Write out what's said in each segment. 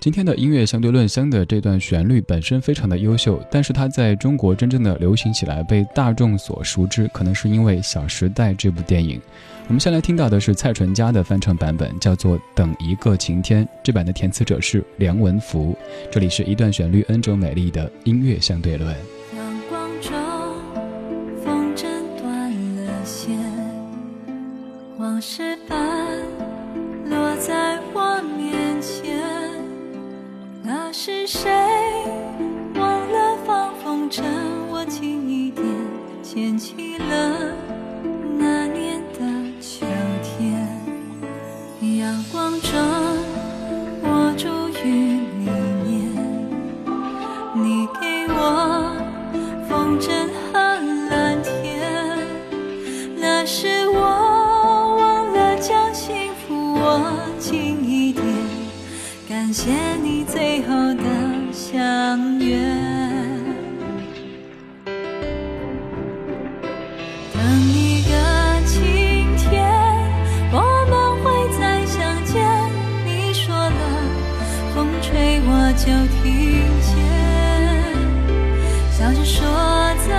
今天的音乐相对论香的这段旋律本身非常的优秀，但是它在中国真正的流行起来，被大众所熟知，可能是因为《小时代》这部电影。我们先来听到的是蔡淳佳的翻唱版本，叫做《等一个晴天》，这版的填词者是梁文福。这里是一段旋律 N 种美丽的音乐相对论。阳光中，风筝断了线，往事是谁忘了放风筝？我轻一点牵起了那年的秋天。阳光中，我住于里面。你给我风筝和蓝天，那是我忘了将幸福握紧。感谢你最后的相约。等一个晴天，我们会再相见。你说了，风吹我就听见，笑着说再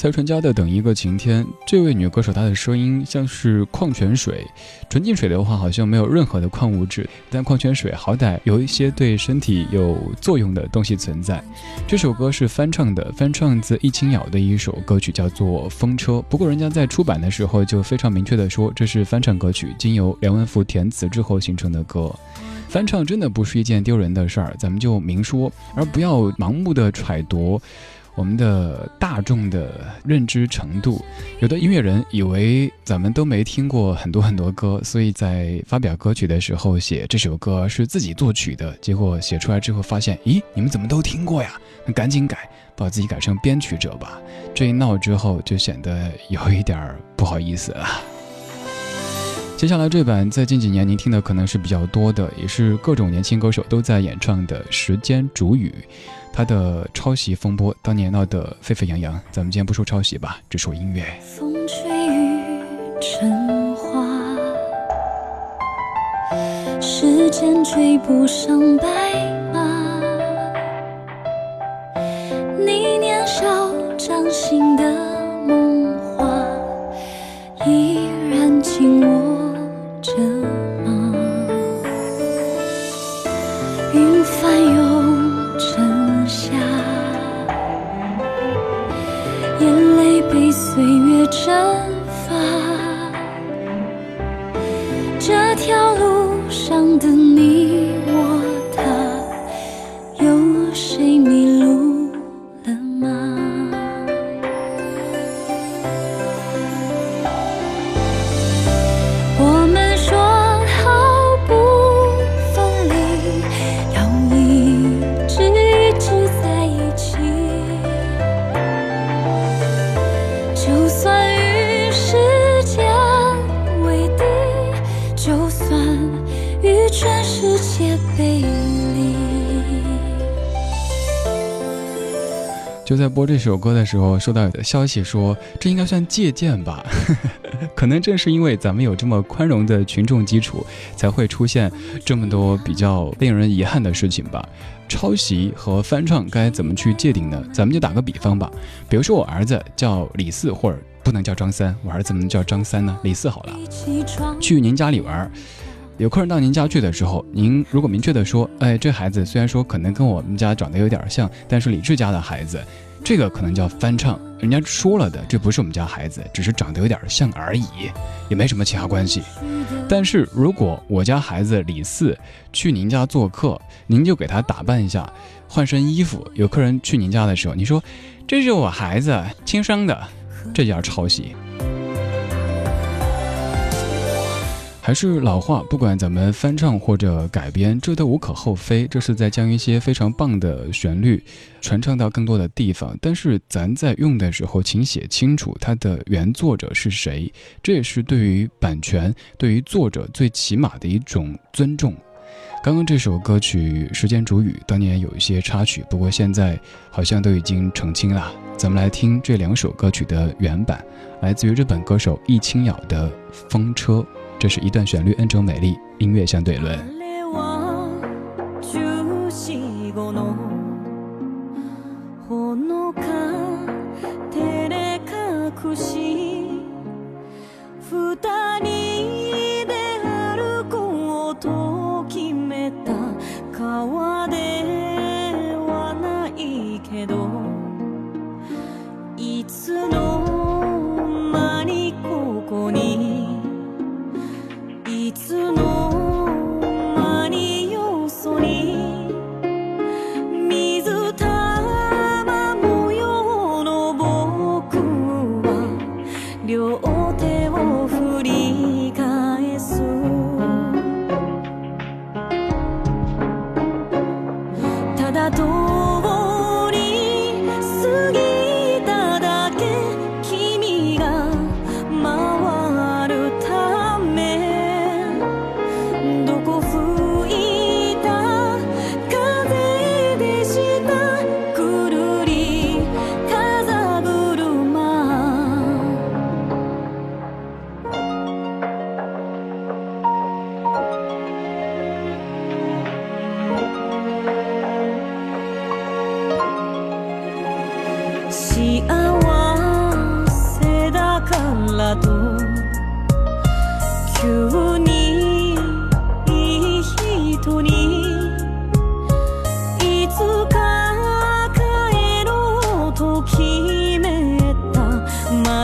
蔡淳佳的《等一个晴天》，这位女歌手她的声音像是矿泉水，纯净水的话好像没有任何的矿物质，但矿泉水好歹有一些对身体有作用的东西存在。这首歌是翻唱的，翻唱自易清瑶的一首歌曲，叫做《风车》。不过人家在出版的时候就非常明确的说，这是翻唱歌曲，经由梁文福填词之后形成的歌。翻唱真的不是一件丢人的事儿，咱们就明说，而不要盲目的揣度。我们的大众的认知程度，有的音乐人以为咱们都没听过很多很多歌，所以在发表歌曲的时候写这首歌是自己作曲的，结果写出来之后发现，咦，你们怎么都听过呀？那赶紧改，把自己改成编曲者吧。这一闹之后，就显得有一点不好意思了。接下来这版在近几年您听的可能是比较多的，也是各种年轻歌手都在演唱的《时间煮雨》。他的抄袭风波当年闹得沸沸扬扬，咱们今天不说抄袭吧，只说音乐。风吹雨成花，时间追不上白马。你年少掌心的梦话，依然紧握着就在播这首歌的时候，收到有的消息说，这应该算借鉴吧？可能正是因为咱们有这么宽容的群众基础，才会出现这么多比较令人遗憾的事情吧。抄袭和翻唱该怎么去界定呢？咱们就打个比方吧，比如说我儿子叫李四，或者不能叫张三，我儿子能叫张三呢？李四好了。去您家里玩儿，有客人到您家去的时候，您如果明确的说，哎，这孩子虽然说可能跟我们家长得有点像，但是李志家的孩子，这个可能叫翻唱。人家说了的，这不是我们家孩子，只是长得有点像而已，也没什么其他关系。但是如果我家孩子李四去您家做客，您就给他打扮一下，换身衣服。有客人去您家的时候，你说这是我孩子亲生的，这叫抄袭。还是老话，不管咱们翻唱或者改编，这都无可厚非。这是在将一些非常棒的旋律传唱到更多的地方。但是咱在用的时候，请写清楚它的原作者是谁，这也是对于版权、对于作者最起码的一种尊重。刚刚这首歌曲《时间煮雨》当年有一些插曲，不过现在好像都已经澄清了。咱们来听这两首歌曲的原版，来自于日本歌手易清瑶的《风车》，这是一段旋律，恩宠美丽，音乐相对论。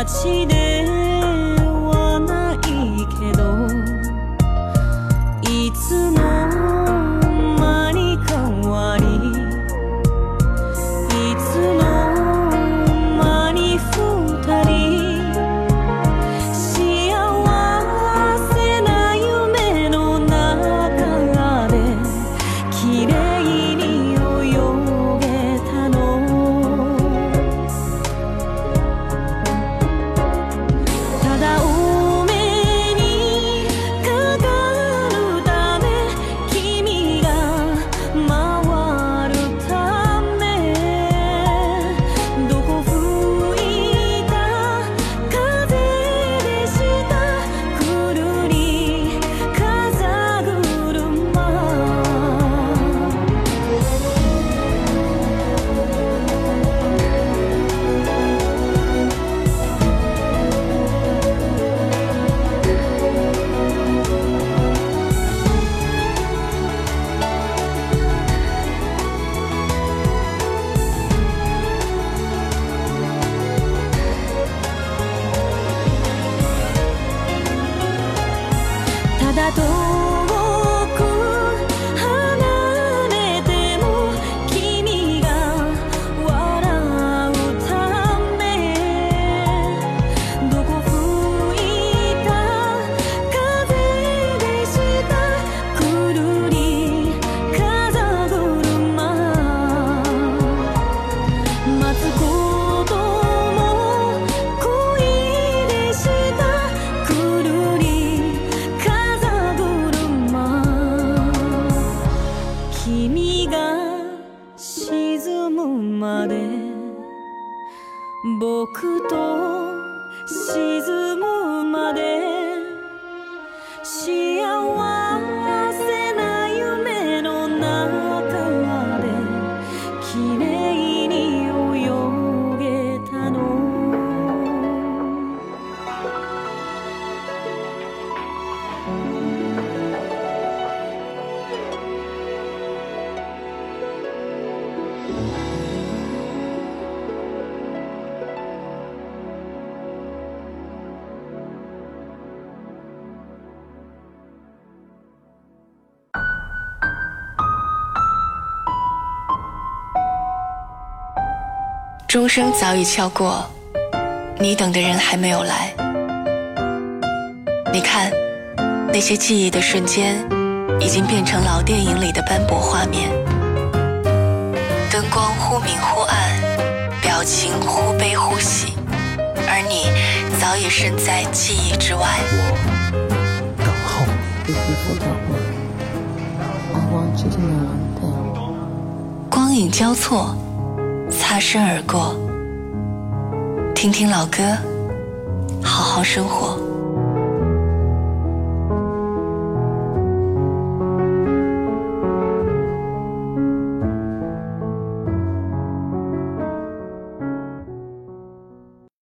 期待。君が沈むまで僕と沈むまで幸せ钟声早已敲过，你等的人还没有来。你看，那些记忆的瞬间，已经变成老电影里的斑驳画面。灯光忽明忽暗，表情忽悲忽喜，而你早已身在记忆之外。我等候你。光影交错。擦身而过。听听老歌，好好生活。